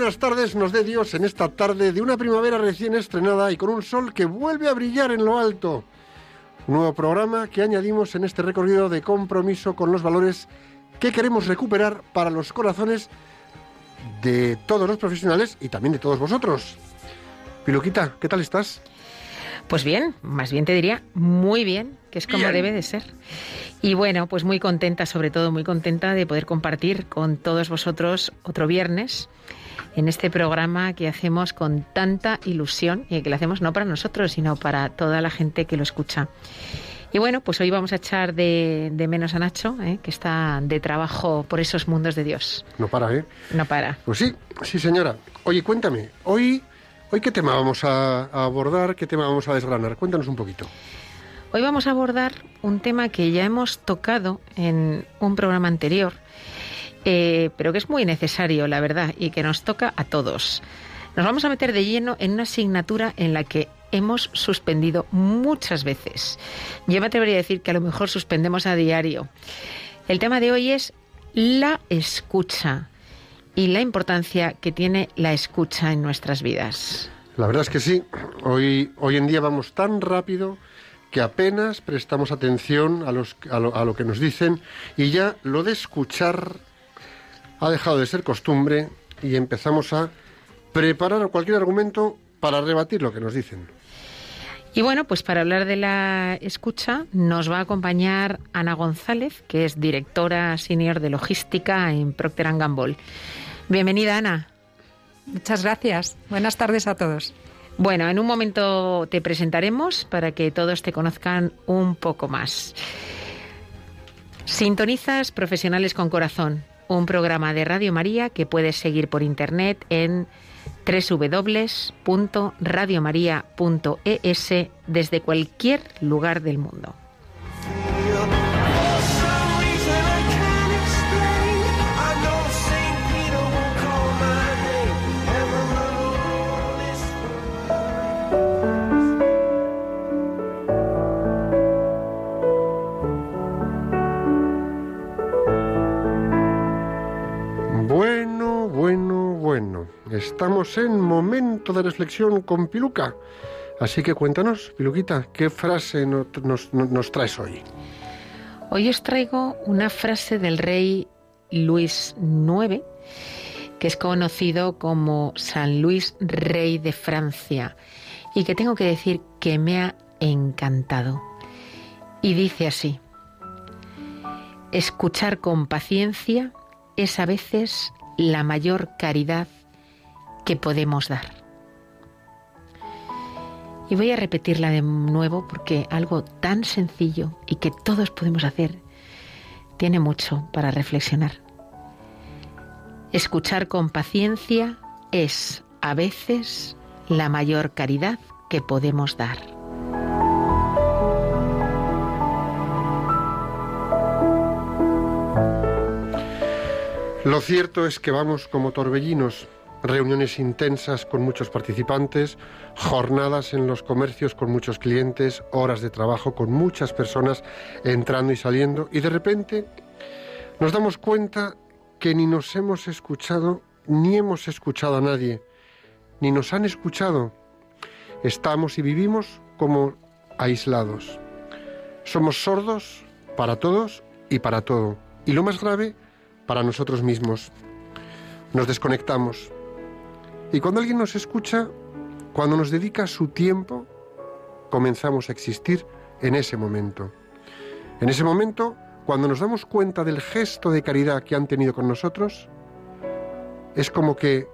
buenas tardes, nos dé Dios en esta tarde de una primavera recién estrenada y con un sol que vuelve a brillar en lo alto. Nuevo programa que añadimos en este recorrido de compromiso con los valores que queremos recuperar para los corazones de todos los profesionales y también de todos vosotros. Piluquita, ¿qué tal estás? Pues bien, más bien te diría muy bien, que es como Bien. debe de ser. Y bueno, pues muy contenta, sobre todo muy contenta de poder compartir con todos vosotros otro viernes en este programa que hacemos con tanta ilusión y que lo hacemos no para nosotros, sino para toda la gente que lo escucha. Y bueno, pues hoy vamos a echar de, de menos a Nacho, ¿eh? que está de trabajo por esos mundos de Dios. No para, ¿eh? No para. Pues sí, sí señora. Oye, cuéntame, hoy, hoy qué tema vamos a, a abordar, qué tema vamos a desgranar. Cuéntanos un poquito. Hoy vamos a abordar un tema que ya hemos tocado en un programa anterior, eh, pero que es muy necesario, la verdad, y que nos toca a todos. Nos vamos a meter de lleno en una asignatura en la que hemos suspendido muchas veces. Yo me atrevería a decir que a lo mejor suspendemos a diario. El tema de hoy es la escucha y la importancia que tiene la escucha en nuestras vidas. La verdad es que sí. Hoy, hoy en día vamos tan rápido que apenas prestamos atención a, los, a, lo, a lo que nos dicen y ya lo de escuchar ha dejado de ser costumbre y empezamos a preparar cualquier argumento para rebatir lo que nos dicen. Y bueno, pues para hablar de la escucha nos va a acompañar Ana González, que es directora senior de logística en Procter Gamble. Bienvenida, Ana. Muchas gracias. Buenas tardes a todos. Bueno, en un momento te presentaremos para que todos te conozcan un poco más. Sintonizas Profesionales con Corazón, un programa de Radio María que puedes seguir por internet en www.radiomaria.es desde cualquier lugar del mundo. Estamos en momento de reflexión con Piluca. Así que cuéntanos, Piluquita, ¿qué frase no- nos, nos- nos traes hoy? Hoy os traigo una frase del rey Luis IX, que es conocido como San Luis, rey de Francia, y que tengo que decir que me ha encantado. Y dice así, escuchar con paciencia es a veces la mayor caridad que podemos dar. Y voy a repetirla de nuevo porque algo tan sencillo y que todos podemos hacer tiene mucho para reflexionar. Escuchar con paciencia es a veces la mayor caridad que podemos dar. Lo cierto es que vamos como torbellinos, reuniones intensas con muchos participantes, jornadas en los comercios con muchos clientes, horas de trabajo con muchas personas entrando y saliendo y de repente nos damos cuenta que ni nos hemos escuchado ni hemos escuchado a nadie, ni nos han escuchado. Estamos y vivimos como aislados. Somos sordos para todos y para todo. Y lo más grave, para nosotros mismos. Nos desconectamos. Y cuando alguien nos escucha, cuando nos dedica su tiempo, comenzamos a existir en ese momento. En ese momento cuando nos damos cuenta del gesto de caridad que han tenido con nosotros, es como que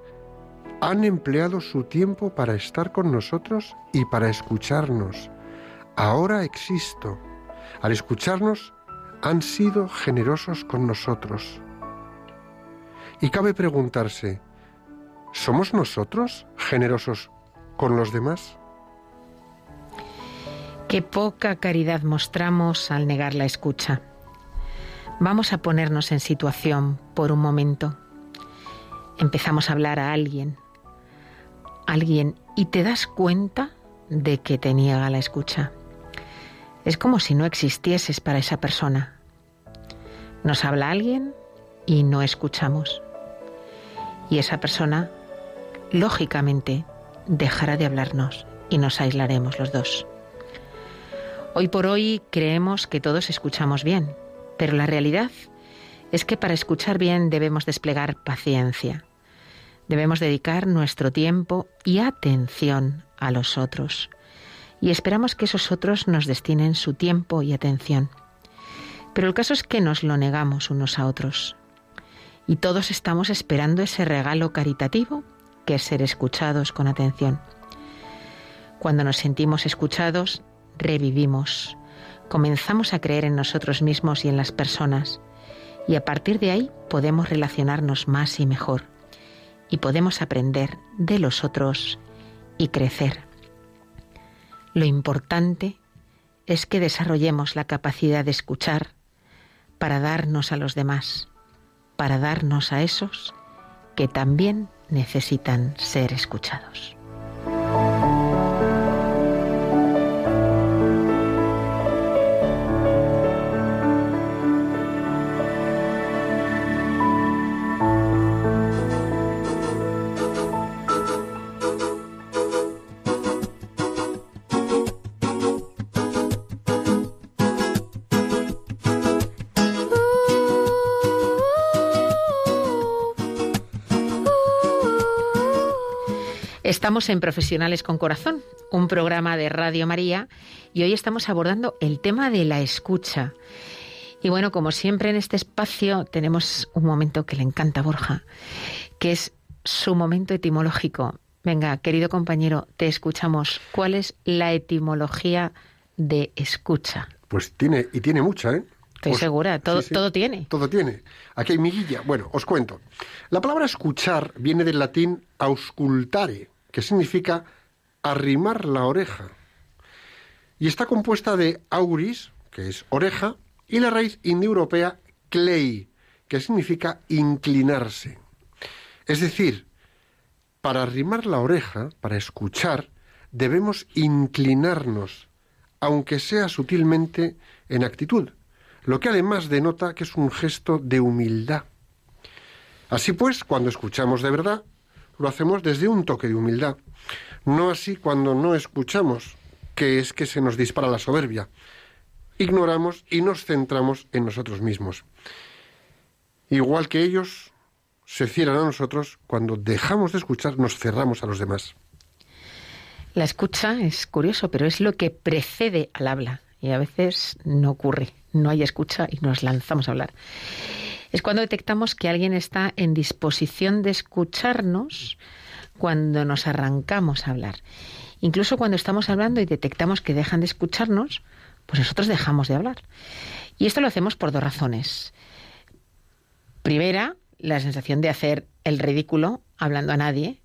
han empleado su tiempo para estar con nosotros y para escucharnos. Ahora existo. Al escucharnos, han sido generosos con nosotros. Y cabe preguntarse, ¿somos nosotros generosos con los demás? Qué poca caridad mostramos al negar la escucha. Vamos a ponernos en situación por un momento. Empezamos a hablar a alguien, alguien, y te das cuenta de que te niega la escucha. Es como si no existieses para esa persona. Nos habla alguien y no escuchamos. Y esa persona, lógicamente, dejará de hablarnos y nos aislaremos los dos. Hoy por hoy creemos que todos escuchamos bien, pero la realidad es que para escuchar bien debemos desplegar paciencia. Debemos dedicar nuestro tiempo y atención a los otros. Y esperamos que esos otros nos destinen su tiempo y atención. Pero el caso es que nos lo negamos unos a otros. Y todos estamos esperando ese regalo caritativo que ser escuchados con atención. Cuando nos sentimos escuchados, revivimos, comenzamos a creer en nosotros mismos y en las personas, y a partir de ahí podemos relacionarnos más y mejor, y podemos aprender de los otros y crecer. Lo importante es que desarrollemos la capacidad de escuchar para darnos a los demás, para darnos a esos que también necesitan ser escuchados. Estamos en Profesionales con Corazón, un programa de Radio María, y hoy estamos abordando el tema de la escucha. Y bueno, como siempre en este espacio tenemos un momento que le encanta a Borja, que es su momento etimológico. Venga, querido compañero, te escuchamos. ¿Cuál es la etimología de escucha? Pues tiene, y tiene mucha, ¿eh? Estoy Os- segura, todo, sí, sí. todo tiene. Todo tiene. Aquí hay miguilla. Bueno, os cuento. La palabra escuchar viene del latín auscultare, que significa arrimar la oreja. Y está compuesta de auris, que es oreja, y la raíz indoeuropea klei, que significa inclinarse. Es decir, para arrimar la oreja, para escuchar, debemos inclinarnos, aunque sea sutilmente en actitud, lo que además denota que es un gesto de humildad. Así pues, cuando escuchamos de verdad, lo hacemos desde un toque de humildad, no así cuando no escuchamos, que es que se nos dispara la soberbia. Ignoramos y nos centramos en nosotros mismos. Igual que ellos se cierran a nosotros, cuando dejamos de escuchar nos cerramos a los demás. La escucha es curioso, pero es lo que precede al habla y a veces no ocurre, no hay escucha y nos lanzamos a hablar. Es cuando detectamos que alguien está en disposición de escucharnos cuando nos arrancamos a hablar. Incluso cuando estamos hablando y detectamos que dejan de escucharnos, pues nosotros dejamos de hablar. Y esto lo hacemos por dos razones. Primera, la sensación de hacer el ridículo hablando a nadie,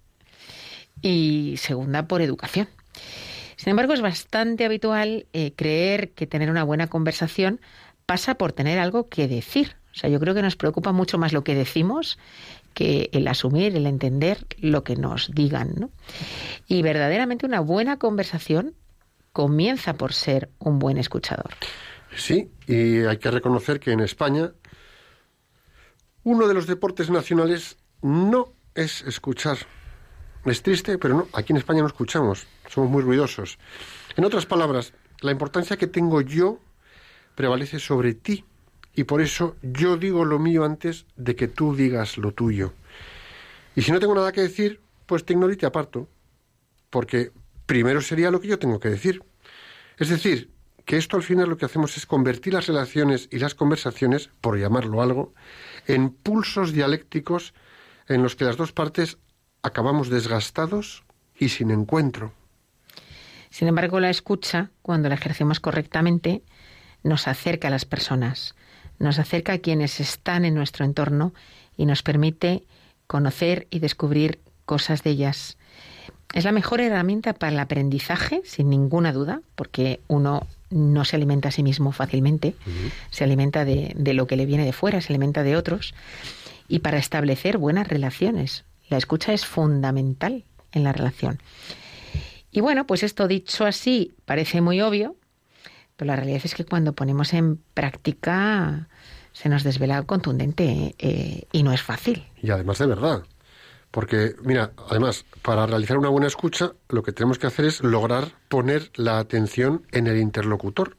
y segunda por educación. Sin embargo, es bastante habitual eh, creer que tener una buena conversación pasa por tener algo que decir. O sea, yo creo que nos preocupa mucho más lo que decimos que el asumir, el entender lo que nos digan. ¿no? Y verdaderamente una buena conversación comienza por ser un buen escuchador. Sí, y hay que reconocer que en España uno de los deportes nacionales no es escuchar. Es triste, pero no, aquí en España no escuchamos, somos muy ruidosos. En otras palabras, la importancia que tengo yo prevalece sobre ti y por eso yo digo lo mío antes de que tú digas lo tuyo. Y si no tengo nada que decir, pues te ignoro y te aparto, porque primero sería lo que yo tengo que decir. Es decir, que esto al final lo que hacemos es convertir las relaciones y las conversaciones, por llamarlo algo, en pulsos dialécticos en los que las dos partes acabamos desgastados y sin encuentro. Sin embargo, la escucha, cuando la ejercemos correctamente, nos acerca a las personas, nos acerca a quienes están en nuestro entorno y nos permite conocer y descubrir cosas de ellas. Es la mejor herramienta para el aprendizaje, sin ninguna duda, porque uno no se alimenta a sí mismo fácilmente, se alimenta de, de lo que le viene de fuera, se alimenta de otros, y para establecer buenas relaciones. La escucha es fundamental en la relación. Y bueno, pues esto dicho así parece muy obvio, pero la realidad es que cuando ponemos en práctica se nos desvela contundente eh, y no es fácil. Y además de verdad. Porque, mira, además, para realizar una buena escucha, lo que tenemos que hacer es lograr poner la atención en el interlocutor.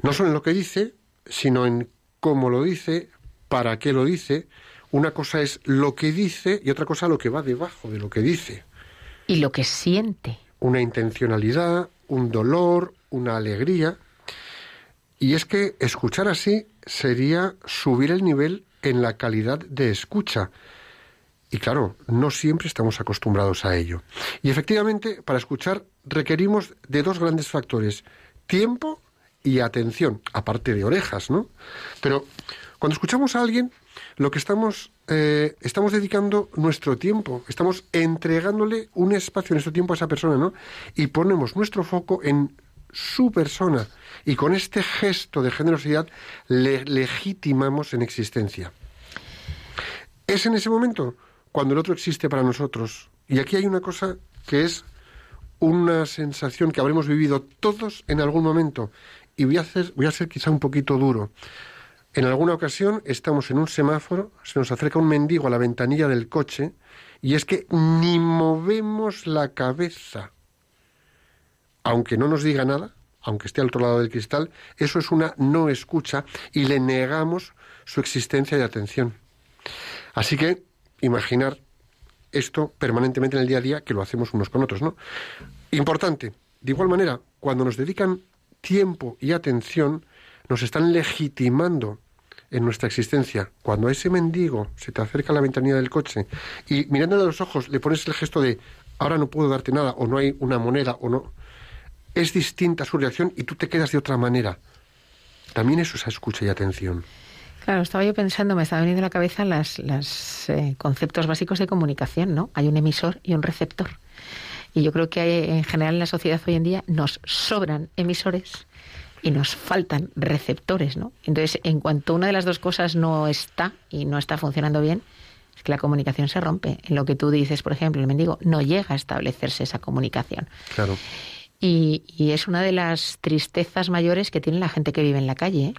No solo en lo que dice, sino en cómo lo dice, para qué lo dice. Una cosa es lo que dice y otra cosa lo que va debajo de lo que dice. Y lo que siente. Una intencionalidad, un dolor, una alegría. Y es que escuchar así sería subir el nivel en la calidad de escucha. Y claro, no siempre estamos acostumbrados a ello. Y efectivamente, para escuchar requerimos de dos grandes factores, tiempo y atención, aparte de orejas, ¿no? Pero cuando escuchamos a alguien, lo que estamos, eh, estamos dedicando nuestro tiempo, estamos entregándole un espacio, nuestro tiempo a esa persona, ¿no? Y ponemos nuestro foco en su persona. Y con este gesto de generosidad le legitimamos en existencia. Es en ese momento cuando el otro existe para nosotros. Y aquí hay una cosa que es una sensación que habremos vivido todos en algún momento. Y voy a, hacer, voy a ser quizá un poquito duro. En alguna ocasión estamos en un semáforo, se nos acerca un mendigo a la ventanilla del coche y es que ni movemos la cabeza. Aunque no nos diga nada, aunque esté al otro lado del cristal, eso es una no escucha y le negamos su existencia y atención. Así que imaginar esto permanentemente en el día a día que lo hacemos unos con otros, ¿no? Importante. De igual manera, cuando nos dedican tiempo y atención, nos están legitimando en nuestra existencia. Cuando a ese mendigo se te acerca a la ventanilla del coche y mirándole a los ojos le pones el gesto de ahora no puedo darte nada o no hay una moneda o no, es distinta su reacción y tú te quedas de otra manera. También eso es escucha y atención. Claro, estaba yo pensando, me estaba viniendo a la cabeza los las, eh, conceptos básicos de comunicación, ¿no? Hay un emisor y un receptor. Y yo creo que hay, en general en la sociedad hoy en día nos sobran emisores y nos faltan receptores, ¿no? Entonces, en cuanto una de las dos cosas no está y no está funcionando bien, es que la comunicación se rompe. En lo que tú dices, por ejemplo, el mendigo, no llega a establecerse esa comunicación. Claro. Y, y es una de las tristezas mayores que tiene la gente que vive en la calle. ¿eh?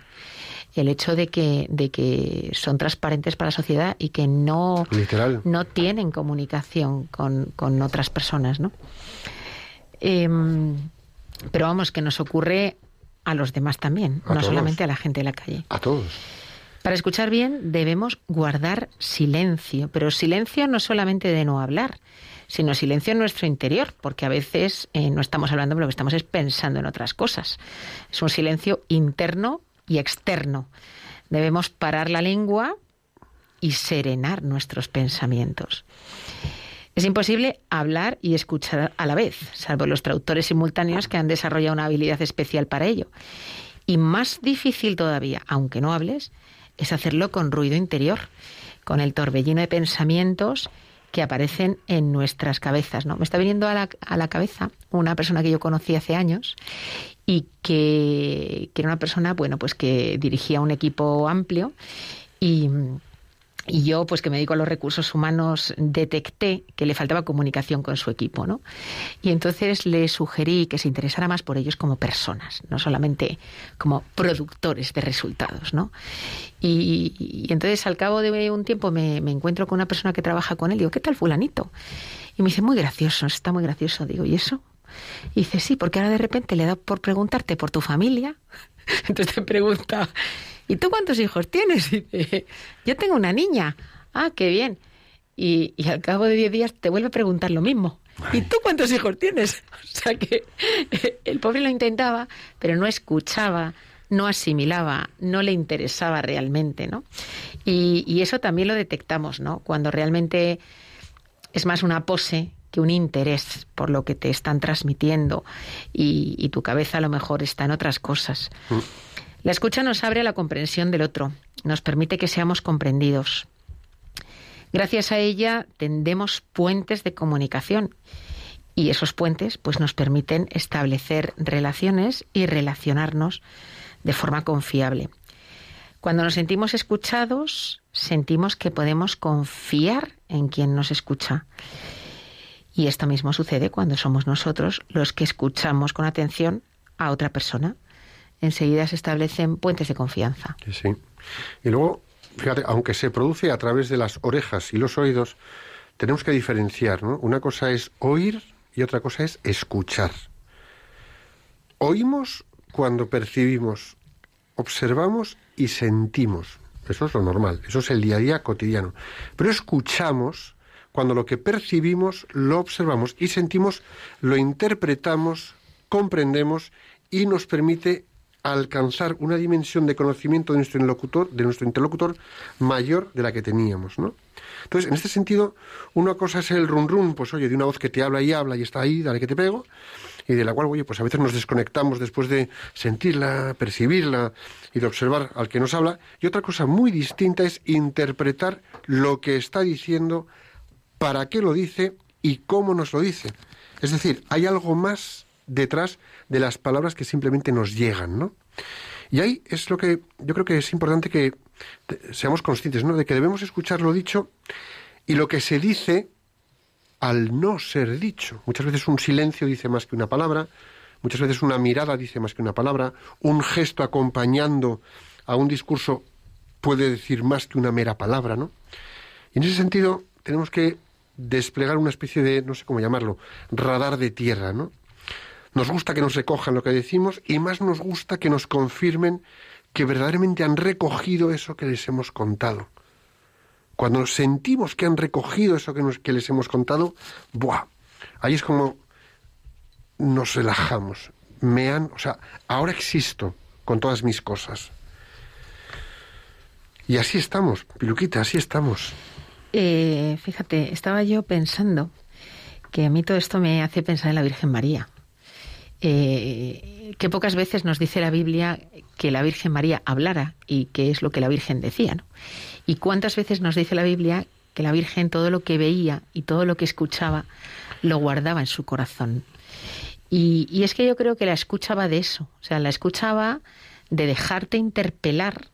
El hecho de que, de que son transparentes para la sociedad y que no, Literal. no tienen comunicación con, con otras personas, ¿no? Em, pero vamos, que nos ocurre a los demás también, A no todos. solamente a la gente de la calle. A todos. Para escuchar bien debemos guardar silencio, pero silencio no solamente de no hablar, sino silencio en nuestro interior, porque a veces eh, no estamos hablando, lo que estamos es pensando en otras cosas. Es un silencio interno y externo. Debemos parar la lengua y serenar nuestros pensamientos. Es imposible hablar y escuchar a la vez, salvo los traductores simultáneos que han desarrollado una habilidad especial para ello. Y más difícil todavía, aunque no hables, es hacerlo con ruido interior, con el torbellino de pensamientos que aparecen en nuestras cabezas. ¿no? Me está viniendo a la, a la cabeza una persona que yo conocí hace años y que, que era una persona, bueno, pues que dirigía un equipo amplio y, y yo, pues que me dedico a los recursos humanos, detecté que le faltaba comunicación con su equipo, ¿no? Y entonces le sugerí que se interesara más por ellos como personas, no solamente como productores de resultados, ¿no? Y, entonces al cabo de un tiempo me, me encuentro con una persona que trabaja con él, digo, ¿qué tal fulanito? Y me dice, muy gracioso, está muy gracioso. Digo, ¿y eso? Y dice, sí, porque ahora de repente le da por preguntarte por tu familia. Entonces te pregunta, ¿y tú cuántos hijos tienes? Y dice, yo tengo una niña. Ah, qué bien. Y, y al cabo de 10 días te vuelve a preguntar lo mismo. ¿Y tú cuántos hijos tienes? O sea que el pobre lo intentaba, pero no escuchaba, no asimilaba, no le interesaba realmente, ¿no? Y, y eso también lo detectamos, ¿no? Cuando realmente es más una pose que un interés por lo que te están transmitiendo y, y tu cabeza a lo mejor está en otras cosas. La escucha nos abre a la comprensión del otro, nos permite que seamos comprendidos. Gracias a ella tendemos puentes de comunicación y esos puentes pues nos permiten establecer relaciones y relacionarnos de forma confiable. Cuando nos sentimos escuchados, sentimos que podemos confiar en quien nos escucha. Y esto mismo sucede cuando somos nosotros los que escuchamos con atención a otra persona. Enseguida se establecen puentes de confianza. Sí. Y luego, fíjate, aunque se produce a través de las orejas y los oídos, tenemos que diferenciar, ¿no? Una cosa es oír y otra cosa es escuchar. Oímos cuando percibimos, observamos y sentimos. Eso es lo normal, eso es el día a día cotidiano. Pero escuchamos cuando lo que percibimos lo observamos y sentimos, lo interpretamos, comprendemos y nos permite alcanzar una dimensión de conocimiento de nuestro interlocutor, de nuestro interlocutor mayor de la que teníamos, ¿no? Entonces, en este sentido, una cosa es el run run, pues oye, de una voz que te habla y habla y está ahí, dale que te pego, y de la cual, oye, pues a veces nos desconectamos después de sentirla, percibirla y de observar al que nos habla. Y otra cosa muy distinta es interpretar lo que está diciendo, para qué lo dice y cómo nos lo dice. Es decir, hay algo más detrás de las palabras que simplemente nos llegan, ¿no? Y ahí es lo que yo creo que es importante que seamos conscientes, ¿no? De que debemos escuchar lo dicho y lo que se dice al no ser dicho. Muchas veces un silencio dice más que una palabra, muchas veces una mirada dice más que una palabra, un gesto acompañando a un discurso puede decir más que una mera palabra, ¿no? Y en ese sentido tenemos que desplegar una especie de, no sé cómo llamarlo, radar de tierra, ¿no? Nos gusta que nos recojan lo que decimos y más nos gusta que nos confirmen que verdaderamente han recogido eso que les hemos contado. Cuando sentimos que han recogido eso que, nos- les hemos contado, ¡buah! Ahí es como nos relajamos. Me han, o sea, ahora existo con todas mis cosas. Y así estamos, Piluquita, así estamos. Eh, fíjate, estaba yo pensando que a mí todo esto me hace pensar en la Virgen María. Eh, que pocas veces nos dice la Biblia que la Virgen María hablara y qué es lo que la Virgen decía, ¿no? Y cuántas veces nos dice la Biblia que la Virgen todo lo que veía y todo lo que escuchaba lo guardaba en su corazón. Y, y es que yo creo que la escuchaba de eso, o sea, la escuchaba de dejarte interpelar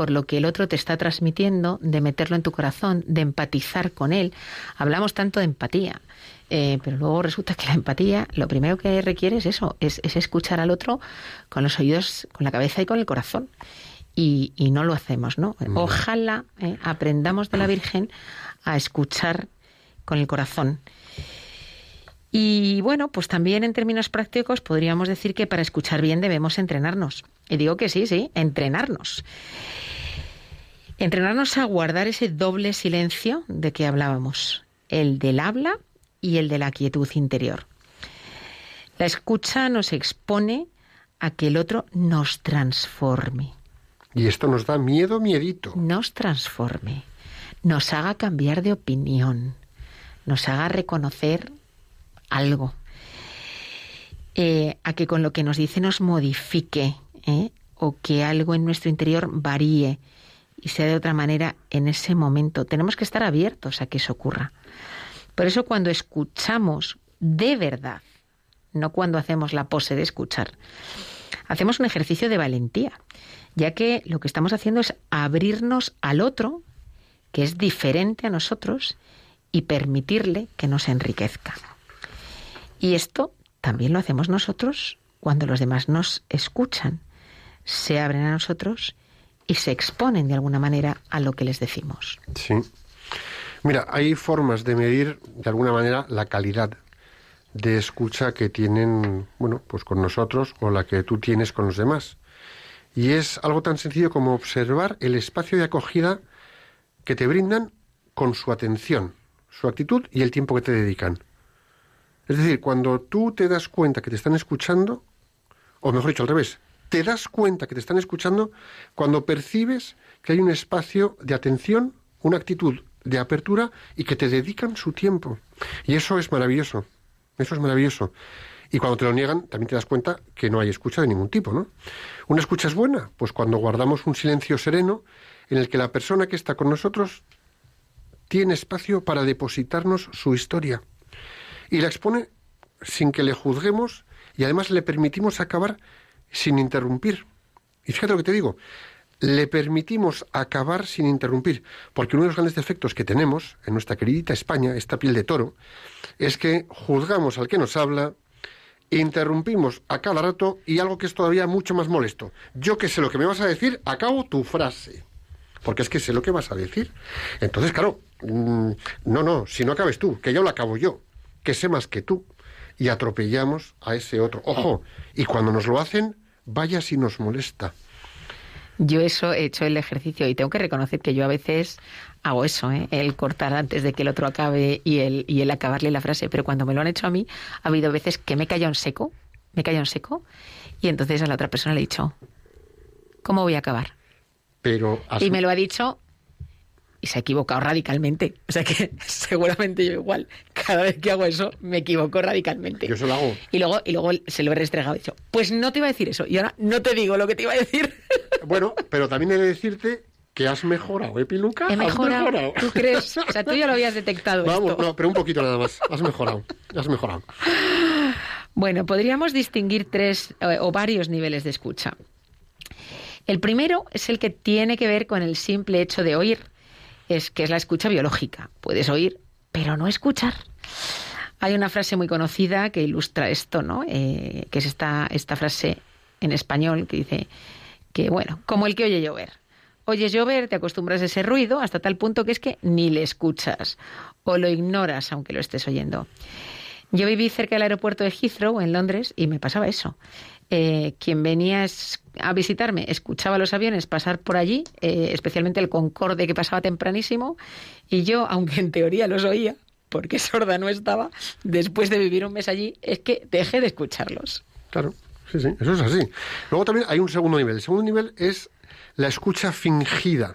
por lo que el otro te está transmitiendo, de meterlo en tu corazón, de empatizar con él. Hablamos tanto de empatía, eh, pero luego resulta que la empatía lo primero que requiere es eso, es, es escuchar al otro con los oídos, con la cabeza y con el corazón. Y, y no lo hacemos, ¿no? Ojalá eh, aprendamos de la Virgen a escuchar con el corazón. Y bueno, pues también en términos prácticos podríamos decir que para escuchar bien debemos entrenarnos. Y digo que sí, sí, entrenarnos. Entrenarnos a guardar ese doble silencio de que hablábamos, el del habla y el de la quietud interior. La escucha nos expone a que el otro nos transforme, Y esto nos da miedo, miedito. nos transforme, nos haga cambiar de opinión, nos haga reconocer algo, eh, a que con lo que nos dice nos modifique, ¿eh? o que algo en nuestro interior varíe y sea de otra manera en ese momento. Tenemos que estar abiertos a que eso ocurra. Por eso cuando escuchamos de verdad, no cuando hacemos la pose de escuchar, hacemos un ejercicio de valentía, ya que lo que estamos haciendo es abrirnos al otro, que es diferente a nosotros, y permitirle que nos enriquezca. Y esto también lo hacemos nosotros cuando los demás nos escuchan, se abren a nosotros y se exponen de alguna manera a lo que les decimos. Sí. Mira, hay formas de medir de alguna manera la calidad de escucha que tienen, bueno, pues con nosotros o la que tú tienes con los demás. Y es algo tan sencillo como observar el espacio de acogida que te brindan con su atención, su actitud y el tiempo que te dedican. Es decir, cuando tú te das cuenta que te están escuchando, o mejor dicho, al revés, te das cuenta que te están escuchando cuando percibes que hay un espacio de atención, una actitud de apertura y que te dedican su tiempo. Y eso es maravilloso. Eso es maravilloso. Y cuando te lo niegan, también te das cuenta que no hay escucha de ningún tipo, ¿no? ¿Una escucha es buena? Pues cuando guardamos un silencio sereno en el que la persona que está con nosotros tiene espacio para depositarnos su historia. Y la expone sin que le juzguemos y además le permitimos acabar sin interrumpir. Y fíjate lo que te digo, le permitimos acabar sin interrumpir, porque uno de los grandes defectos que tenemos en nuestra queridita España, esta piel de toro, es que juzgamos al que nos habla, interrumpimos a cada rato y algo que es todavía mucho más molesto. Yo que sé lo que me vas a decir, acabo tu frase. Porque es que sé lo que vas a decir. Entonces, claro, mm, no, no, si no acabes tú, que yo lo acabo yo, que sé más que tú. Y atropellamos a ese otro. Ojo, y cuando nos lo hacen, vaya si nos molesta. Yo eso he hecho el ejercicio y tengo que reconocer que yo a veces hago eso, ¿eh? el cortar antes de que el otro acabe y el, y el acabarle la frase. Pero cuando me lo han hecho a mí, ha habido veces que me he callado en seco, me he callado en seco, y entonces a la otra persona le he dicho, ¿cómo voy a acabar? Pero has- Y me lo ha dicho y se ha equivocado radicalmente. O sea que seguramente yo igual, cada vez que hago eso, me equivoco radicalmente. yo eso lo hago. Y luego, y luego se lo he restregado y he dicho, pues no te iba a decir eso. Y ahora no te digo lo que te iba a decir. Bueno, pero también he de decirte que has mejorado, ¿eh, Piluca? He Has mejorado. ¿Tú crees? O sea, tú ya lo habías detectado Vamos, esto. no, pero un poquito nada más. Has mejorado. Has mejorado. Bueno, podríamos distinguir tres eh, o varios niveles de escucha. El primero es el que tiene que ver con el simple hecho de oír, es que es la escucha biológica. Puedes oír, pero no escuchar. Hay una frase muy conocida que ilustra esto, ¿no? Eh, que es esta, esta frase en español que dice que, bueno, como el que oye llover. Oyes llover, te acostumbras a ese ruido hasta tal punto que es que ni le escuchas o lo ignoras aunque lo estés oyendo. Yo viví cerca del aeropuerto de Heathrow, en Londres, y me pasaba eso. Eh, quien venía a visitarme escuchaba los aviones pasar por allí, eh, especialmente el Concorde que pasaba tempranísimo, y yo, aunque en teoría los oía, porque sorda no estaba, después de vivir un mes allí, es que dejé de escucharlos. Claro, sí, sí, eso es así. Luego también hay un segundo nivel. El segundo nivel es la escucha fingida.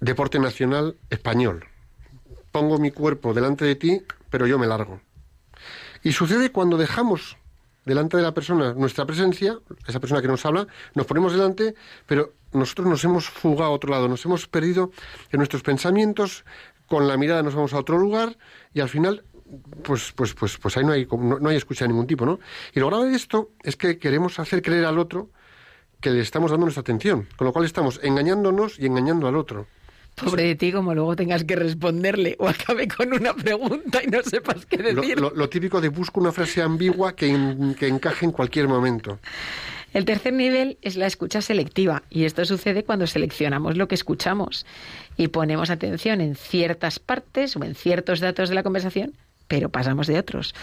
Deporte nacional español. Pongo mi cuerpo delante de ti, pero yo me largo. Y sucede cuando dejamos delante de la persona nuestra presencia, esa persona que nos habla, nos ponemos delante, pero nosotros nos hemos fugado a otro lado, nos hemos perdido en nuestros pensamientos, con la mirada nos vamos a otro lugar y al final pues, pues, pues, pues ahí no hay, no, no hay escucha de ningún tipo, ¿no? Y lo grave de esto es que queremos hacer creer al otro que le estamos dando nuestra atención, con lo cual estamos engañándonos y engañando al otro. Pobre de ti, como luego tengas que responderle o acabe con una pregunta y no sepas qué Lo, decir. lo- lo típico de busco una frase ambigua que, en- que encaje en cualquier momento. El tercer nivel es la escucha selectiva y esto sucede cuando seleccionamos lo que escuchamos y ponemos atención en ciertas partes o en ciertos datos de la conversación, pero pasamos de otros.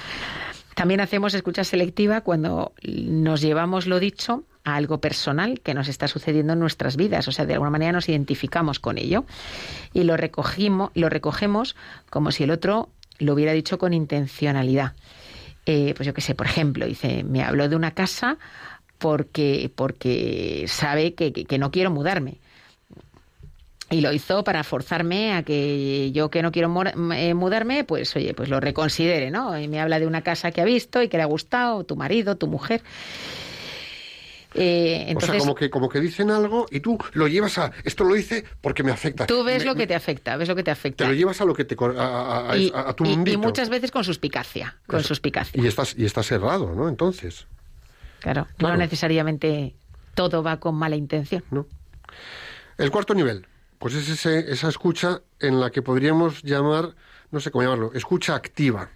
También hacemos escucha selectiva cuando nos llevamos lo dicho algo personal que nos está sucediendo en nuestras vidas, o sea, de alguna manera nos identificamos con ello y lo recogimos, lo recogemos como si el otro lo hubiera dicho con intencionalidad. Eh, pues yo qué sé, por ejemplo, dice, me habló de una casa porque, porque sabe que, que- que no quiero mudarme. Y lo hizo para forzarme a que yo que no quiero eh, mudarme, pues oye, pues lo reconsidere, ¿no? Y me habla de una casa que ha visto y que le ha gustado, tu marido, tu mujer. Eh, o sea, como que, como que dicen algo y tú lo llevas a... Esto lo dice porque me afecta. tú ves Me- lo que te afecta, ves lo que te afecta. Te lo llevas a lo que te... A, a- a- y, a- a tu y- y mundito. muchas veces con suspicacia, con Eso. suspicacia. Y estás, y estás errado, ¿no? Entonces, Claro, Claro. no necesariamente todo va con mala intención. ¿no? El cuarto nivel, pues es ese- esa escucha en la que podríamos llamar, no sé cómo llamarlo, escucha activa,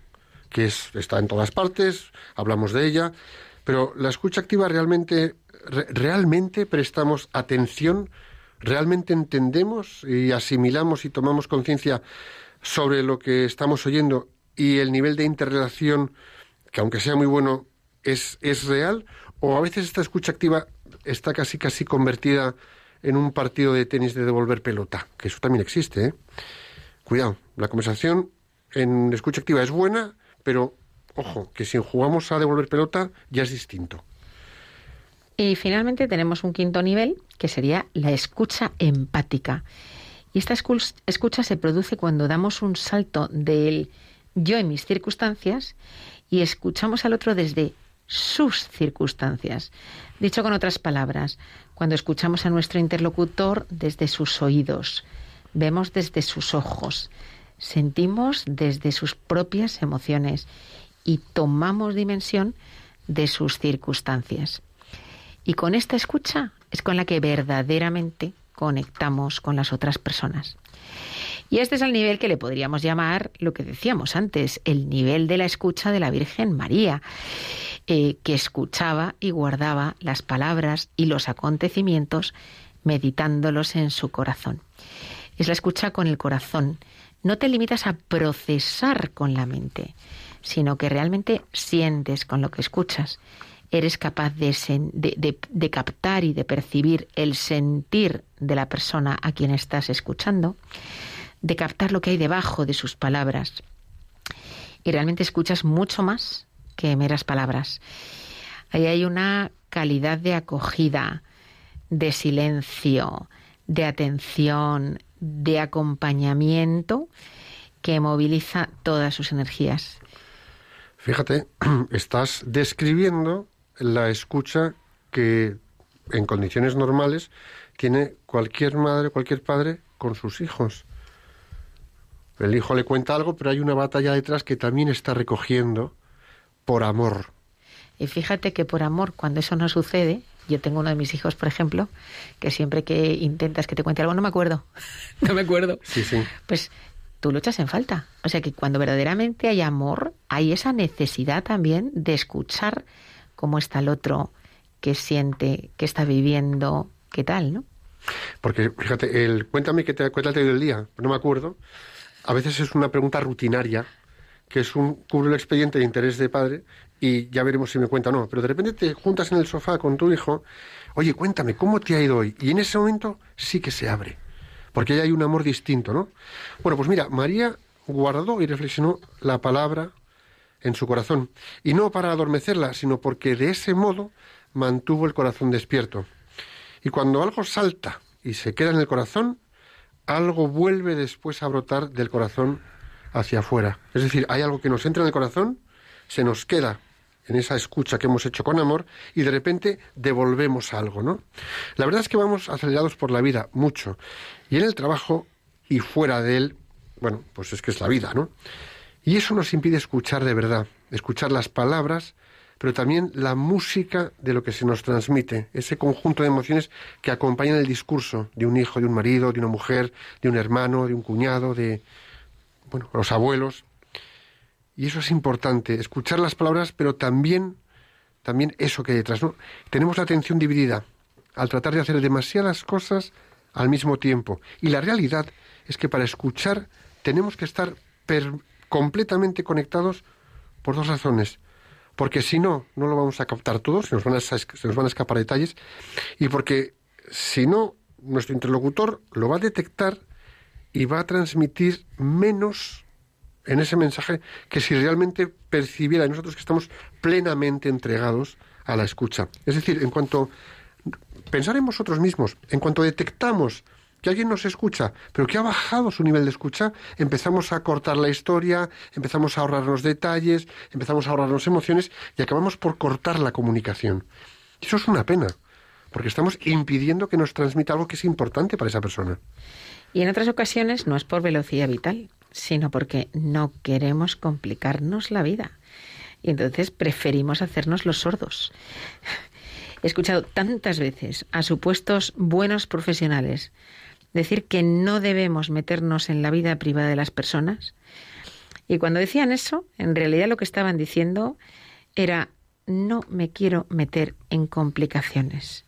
que es, está en todas partes, hablamos de ella, pero la escucha activa realmente, re- realmente prestamos atención, realmente entendemos y asimilamos y tomamos conciencia sobre lo que estamos oyendo y el nivel de interrelación, que aunque sea muy bueno, es, es real, o a veces esta escucha activa está casi casi convertida en un partido de tenis de devolver pelota, que eso también existe, ¿eh? Cuidado, la conversación en escucha activa es buena, pero ojo, que si jugamos a devolver pelota ya es distinto. Y finalmente tenemos un quinto nivel que sería la escucha empática. Y esta escu- escucha se produce cuando damos un salto del yo en mis circunstancias y escuchamos al otro desde sus circunstancias. Dicho con otras palabras, cuando escuchamos a nuestro interlocutor desde sus oídos, vemos desde sus ojos, sentimos desde sus propias emociones y tomamos dimensión de sus circunstancias. Y con esta escucha es con la que verdaderamente conectamos con las otras personas. Y este es el nivel que le podríamos llamar lo que decíamos antes, el nivel de la escucha de la Virgen María, eh, que escuchaba y guardaba las palabras y los acontecimientos meditándolos en su corazón. Es la escucha con el corazón. No te limitas a procesar con la mente, sino que realmente sientes con lo que escuchas eres capaz de, captar y de percibir el sentir de la persona a quien estás escuchando, de captar lo que hay debajo de sus palabras. Y realmente escuchas mucho más que meras palabras. Ahí hay una calidad de acogida, de silencio, de atención, de acompañamiento que moviliza todas sus energías. Fíjate, estás describiendo la escucha que en condiciones normales tiene cualquier madre, cualquier padre con sus hijos. El hijo le cuenta algo, pero hay una batalla detrás que también está recogiendo por amor. Y fíjate que por amor, cuando eso no sucede, yo tengo uno de mis hijos, por ejemplo, que siempre que intentas que te cuente algo, no me acuerdo. no me acuerdo. Sí, sí. Pues tú lo echas en falta. O sea que cuando verdaderamente hay amor, hay esa necesidad también de escuchar cómo está el otro, qué siente, qué está viviendo, qué tal, ¿no? Porque, fíjate, el cuéntame que te cuéntate del día, no me acuerdo. A veces es una pregunta rutinaria, que es un cubre el expediente de interés de padre y ya veremos si me cuenta o no. Pero de repente te juntas en el sofá con tu hijo, oye, cuéntame, ¿cómo te ha ido hoy? Y en ese momento sí que se abre, porque ahí hay un amor distinto, ¿no? Bueno, pues mira, María guardó y reflexionó la palabra en su corazón, y no para adormecerla, sino porque de ese modo mantuvo el corazón despierto. Y cuando algo salta y se queda en el corazón, algo vuelve después a brotar del corazón hacia afuera. Es decir, hay algo que nos entra en el corazón, se nos queda en esa escucha que hemos hecho con amor y de repente devolvemos algo, ¿no? La verdad es que vamos acelerados por la vida mucho. Y en el trabajo y fuera de él, bueno, pues es que es la vida, ¿no? Y eso nos impide escuchar de verdad, escuchar las palabras, pero también la música de lo que se nos transmite, ese conjunto de emociones que acompañan el discurso de un hijo, de un marido, de una mujer, de un hermano, de un cuñado, de bueno, los abuelos. Y eso es importante, escuchar las palabras, pero también también eso que hay detrás. Tenemos la atención dividida al tratar de hacer demasiadas cosas al mismo tiempo. Y la realidad es que para escuchar tenemos que estar completamente conectados por dos razones. Porque si no, no lo vamos a captar todos, se nos van a, escapar detalles. Y porque si no, nuestro interlocutor lo va a detectar y va a transmitir menos en ese mensaje que si realmente percibiera nosotros que estamos plenamente entregados a la escucha. Es decir, en cuanto pensar en vosotros mismos, en cuanto detectamos que alguien nos escucha, pero que ha bajado su nivel de escucha, empezamos a cortar la historia, empezamos a ahorrarnos detalles, empezamos a ahorrarnos emociones y acabamos por cortar la comunicación. Eso es una pena, porque estamos impidiendo que nos transmita algo que es importante para esa persona. Y en otras ocasiones no es por velocidad vital, sino porque no queremos complicarnos la vida. Y entonces preferimos hacernos los sordos. He escuchado tantas veces a supuestos buenos profesionales decir que no debemos meternos en la vida privada de las personas. Y cuando decían eso, en realidad lo que estaban diciendo era no me quiero meter en complicaciones,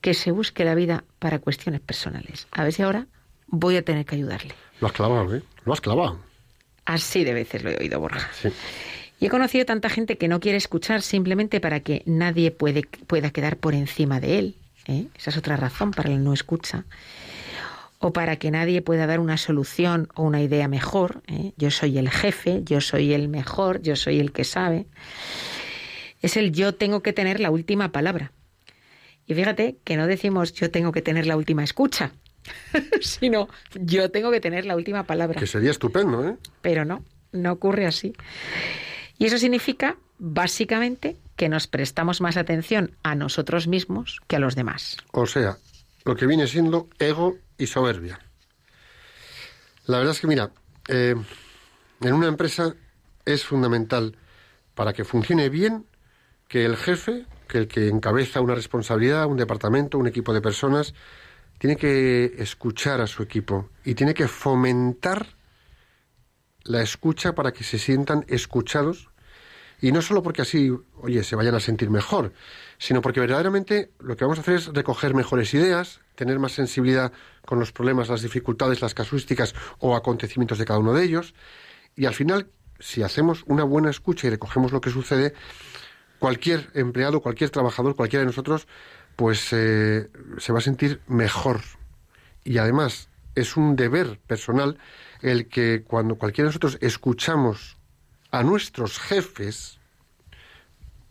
que se busque la vida para cuestiones personales. A ver si ahora voy a tener que ayudarle. Lo has clavado, ¿eh? Lo has clavado. Así de veces lo he oído, Borja. Sí. Y he conocido tanta gente que no quiere escuchar simplemente para que nadie puede, pueda quedar por encima de él. ¿eh? Esa es otra razón para la no escucha. O para que nadie pueda dar una solución o una idea mejor. ¿eh? Yo soy el jefe, yo soy el mejor, yo soy el que sabe. Es el yo tengo que tener la última palabra. Y fíjate que no decimos yo tengo que tener la última escucha, sino yo tengo que tener la última palabra. Que sería estupendo, ¿eh? Pero no, no ocurre así. Y eso significa, básicamente, que nos prestamos más atención a nosotros mismos que a los demás. O sea, lo que viene siendo ego y soberbia. La verdad es que, mira, eh, en una empresa es fundamental para que funcione bien que el jefe, que el que encabeza una responsabilidad, un departamento, un equipo de personas, tiene que escuchar a su equipo y tiene que fomentar la escucha para que se sientan escuchados y no solo porque así, oye, se vayan a sentir mejor, sino porque verdaderamente lo que vamos a hacer es recoger mejores ideas, tener más sensibilidad con los problemas, las dificultades, las casuísticas o acontecimientos de cada uno de ellos. Y al final, si hacemos una buena escucha y recogemos lo que sucede, cualquier empleado, cualquier trabajador, cualquiera de nosotros, pues eh, se va a sentir mejor. Y además es un deber personal el que cuando cualquiera de nosotros escuchamos a nuestros jefes,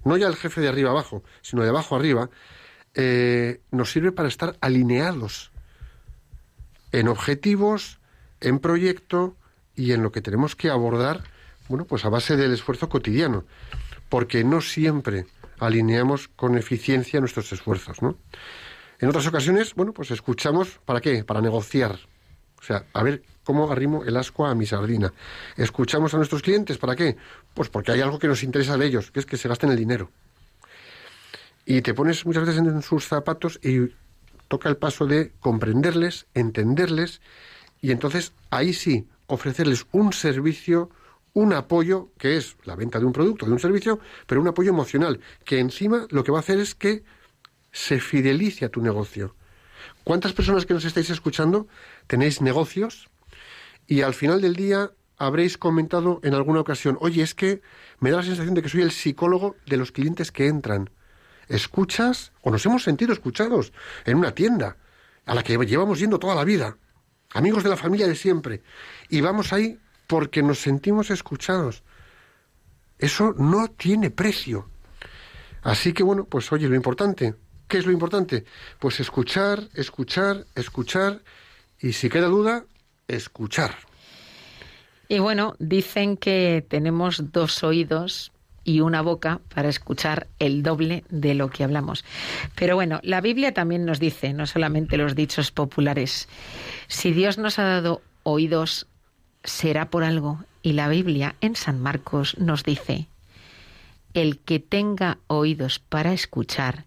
no ya el jefe de arriba abajo, sino de abajo arriba, eh, nos sirve para estar alineados en objetivos, en proyecto y en lo que tenemos que abordar, bueno, pues a base del esfuerzo cotidiano, porque no siempre alineamos con eficiencia nuestros esfuerzos, ¿no? En otras ocasiones, bueno, pues escuchamos, ¿para qué? Para negociar. O sea, a ver cómo arrimo el asco a mi sardina. Escuchamos a nuestros clientes, ¿para qué? Pues porque hay algo que nos interesa de ellos, que es que se gasten el dinero. Y te pones muchas veces en sus zapatos y toca el paso de comprenderles, entenderles, y entonces ahí sí ofrecerles un servicio, un apoyo, que es la venta de un producto, de un servicio, pero un apoyo emocional, que encima lo que va a hacer es que se fidelice a tu negocio. ¿Cuántas personas que nos estáis escuchando tenéis negocios y al final del día habréis comentado en alguna ocasión, oye, es que me da la sensación de que soy el psicólogo de los clientes que entran? Escuchas, o nos hemos sentido escuchados en una tienda a la que llevamos yendo toda la vida, amigos de la familia de siempre, y vamos ahí porque nos sentimos escuchados. Eso no tiene precio. Así que bueno, pues oye, lo importante, ¿qué es lo importante? Pues escuchar, escuchar, escuchar y si queda duda, escuchar. Y bueno, dicen que tenemos dos oídos y una boca para escuchar el doble de lo que hablamos. Pero bueno, la Biblia también nos dice, no solamente los dichos populares, si Dios nos ha dado oídos, será por algo. Y la Biblia en San Marcos nos dice, el que tenga oídos para escuchar,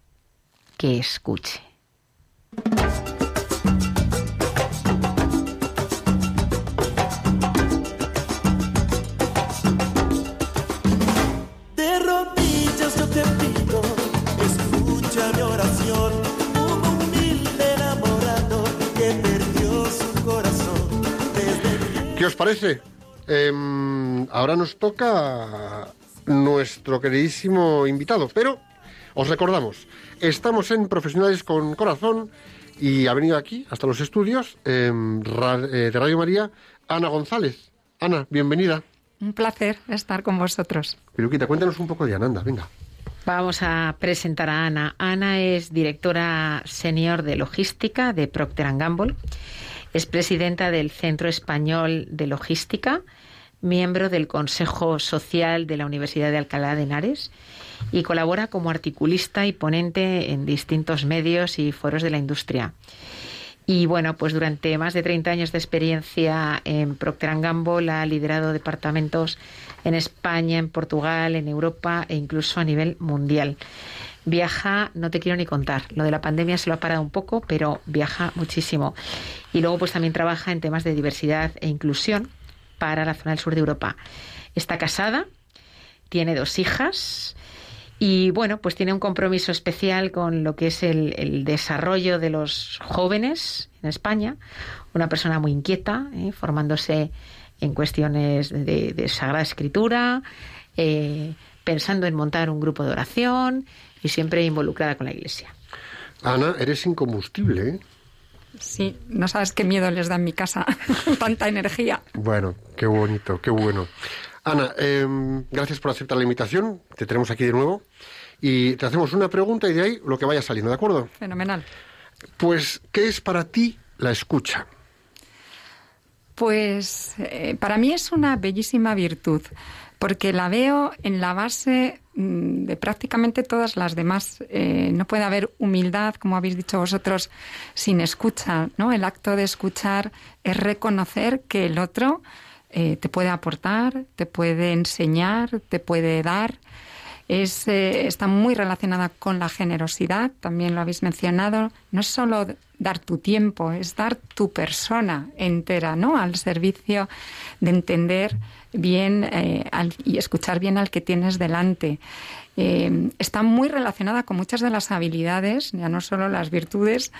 que escuche. Os parece? Em, ahora nos toca nuestro queridísimo invitado, pero os recordamos, estamos en Profesionales con Corazón y ha venido aquí, hasta los estudios em, eh, de Radio María, Ana González. Ana, bienvenida. Un placer estar con vosotros. Piruquita, cuéntanos un poco de Ana, anda, venga. Vamos a presentar a Ana. Ana es directora senior de logística de Procter Gamble. Es presidenta del Centro Español de Logística, miembro del Consejo Social de la Universidad de Alcalá de Henares y colabora como articulista y ponente en distintos medios y foros de la industria. Y bueno, pues durante más de 30 años de experiencia en Procter Gamble ha liderado departamentos en España, en Portugal, en Europa e incluso a nivel mundial. Viaja, no te quiero ni contar. Lo de la pandemia se lo ha parado un poco, pero viaja muchísimo. Y luego pues también trabaja en temas de diversidad e inclusión para la zona del sur de Europa. Está casada, tiene dos hijas y bueno, pues tiene un compromiso especial con lo que es el, desarrollo de los jóvenes en España. Una persona muy inquieta, ¿eh? formándose en cuestiones de, de Sagrada Escritura, eh, pensando en montar un grupo de oración y siempre involucrada con la Iglesia. Ana, eres incombustible, ¿eh? Sí, no sabes qué miedo les da en mi casa tanta energía. Bueno, qué bonito, qué bueno. Ana, em, gracias por aceptar la invitación. Te tenemos aquí de nuevo. Y te hacemos una pregunta y de ahí lo que vaya saliendo, ¿de acuerdo? Fenomenal. Pues, ¿qué es para ti la escucha? Pues eh, para mí es una bellísima virtud, porque la veo en la base de prácticamente todas las demás. Eh, no puede haber humildad, como habéis dicho vosotros, sin escucha. ¿no? El acto de escuchar es reconocer que el otro eh, te puede aportar, te puede enseñar, te puede dar. Es, eh, está muy relacionada con la generosidad, también lo habéis mencionado. No es solo dar tu tiempo, es dar tu persona entera, ¿no? Al servicio de entender bien eh, al- y escuchar bien al que tienes delante. Eh, está muy relacionada con muchas de las habilidades, ya no solo las virtudes,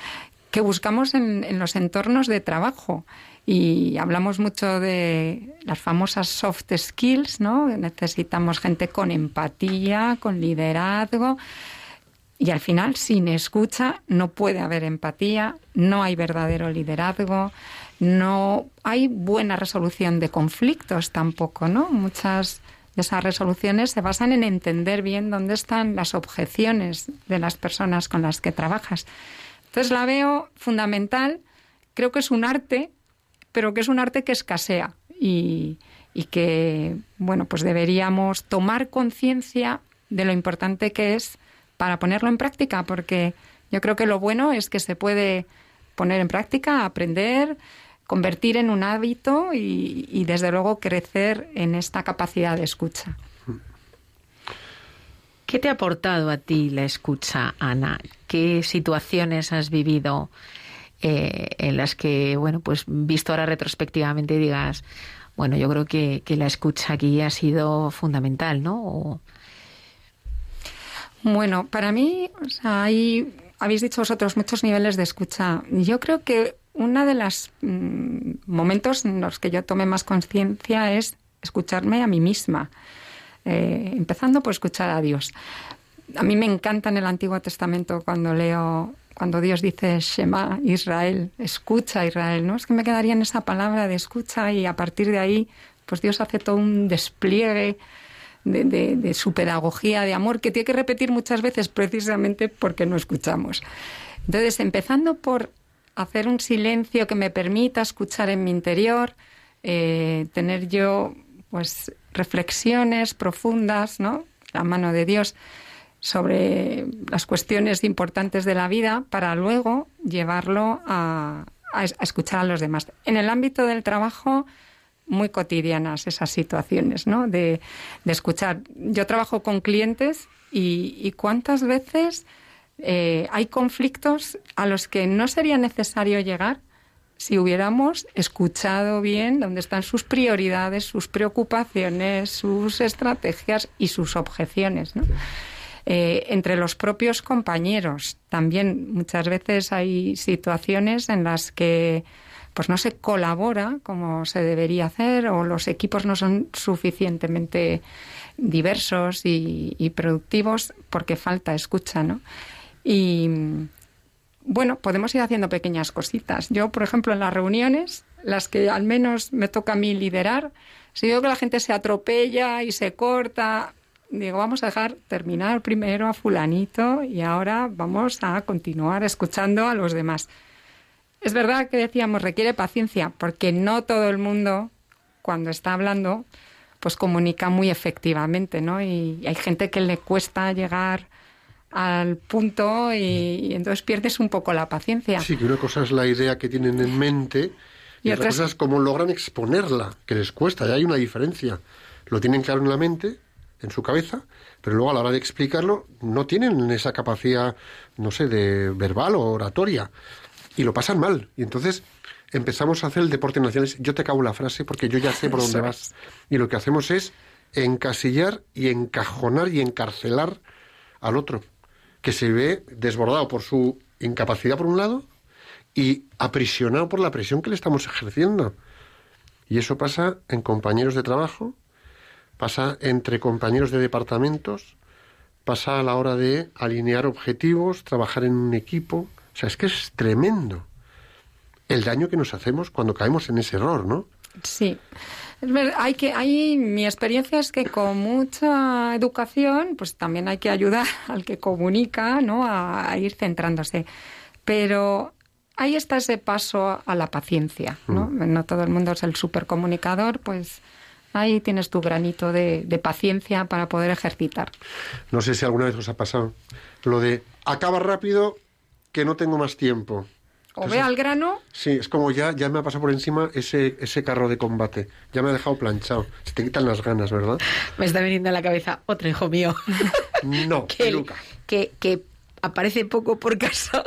que buscamos en, en los entornos de trabajo. Y hablamos mucho de las famosas soft skills, ¿no? Necesitamos gente con empatía, con liderazgo. Y al final, sin escucha, no puede haber empatía, no hay verdadero liderazgo, no hay buena resolución de conflictos tampoco, ¿no? Muchas de esas resoluciones se basan en entender bien dónde están las objeciones de las personas con las que trabajas. Entonces la veo fundamental, creo que es un arte, pero que es un arte que escasea y, y que, bueno, pues deberíamos tomar conciencia de lo importante que es para ponerlo en práctica, porque yo creo que lo bueno es que se puede poner en práctica, aprender, convertir en un hábito y, y desde luego crecer en esta capacidad de escucha. ¿Qué te ha aportado a ti la escucha, Ana? ¿Qué situaciones has vivido eh, en las que, bueno, pues visto ahora retrospectivamente digas, bueno, yo creo que, que la escucha aquí ha sido fundamental, ¿no? O- Bueno, para mí, o sea, hay, habéis dicho vosotros muchos niveles de escucha. Yo creo que uno de los mm, momentos en los que yo tomé más conciencia es escucharme a mí misma, Eh, empezando por escuchar a Dios. A mí me encanta en el Antiguo Testamento cuando leo, cuando Dios dice Shema Israel, escucha Israel, ¿no? Es que me quedaría en esa palabra de escucha y a partir de ahí, pues Dios hace todo un despliegue de, de- de su pedagogía de amor que tiene que repetir muchas veces precisamente porque no escuchamos. Entonces, empezando por hacer un silencio que me permita escuchar en mi interior, eh, tener yo pues reflexiones profundas, ¿no? La mano de Dios sobre las cuestiones importantes de la vida para luego llevarlo a, a es- a escuchar a los demás. En el ámbito del trabajo, muy cotidianas esas situaciones, ¿no? De, de escuchar. Yo trabajo con clientes y cuántas veces eh, hay conflictos a los que no sería necesario llegar si hubiéramos escuchado bien dónde están sus prioridades, sus preocupaciones, sus estrategias y sus objeciones. Eh, entre los propios compañeros también muchas veces hay situaciones en las que pues no se colabora como se debería hacer o los equipos no son suficientemente diversos y, y productivos porque falta escucha, ¿no? Y bueno, podemos ir haciendo pequeñas cositas. Yo, por ejemplo, en las reuniones, las que al menos me toca a mí liderar, si veo que la gente se atropella y se corta, digo, vamos a dejar terminar primero a fulanito y ahora vamos a continuar escuchando a los demás. Es verdad que decíamos, requiere paciencia, porque no todo el mundo, cuando está hablando, pues comunica muy efectivamente, ¿no? Y hay gente que le cuesta llegar al punto y, y entonces pierdes un poco la paciencia. Sí, que una cosa es la idea que tienen en mente y, Y otra cosa es cómo logran exponerla, que les cuesta, ya hay una diferencia. Lo tienen claro en la mente, en su cabeza, pero luego a la hora de explicarlo no tienen esa capacidad, no sé, de verbal o oratoria y lo pasan mal. Y entonces empezamos a hacer el deporte nacional. Yo te acabo la frase porque yo ya sé por dónde vas. Y lo que hacemos es encasillar y encajonar y encarcelar al otro, que se ve desbordado por su incapacidad por un lado y aprisionado por la presión que le estamos ejerciendo. Y eso pasa en compañeros de trabajo, pasa entre compañeros de departamentos, pasa a la hora de alinear objetivos, trabajar en un equipo. O sea, es que es tremendo. el daño que nos hacemos cuando caemos en ese error, ¿no? Sí. Es ver- hay que, hay, mi experiencia es que con mucha educación, pues también hay que ayudar al que comunica, ¿no? A, a ir centrándose. Pero ahí está ese paso a la paciencia, ¿no? No todo el mundo es el supercomunicador, pues ahí tienes tu granito de, de paciencia para poder ejercitar. No sé si alguna vez os ha pasado lo de acaba rápido que no tengo más tiempo. O Entonces, ve al grano, Sí, es como ya, ya me ha pasado por encima ese, ese carro de combate. Ya me ha dejado planchado. Se te quitan las ganas, ¿verdad? Me está viniendo a la cabeza otro hijo mío. No, que, que, que aparece poco por casa.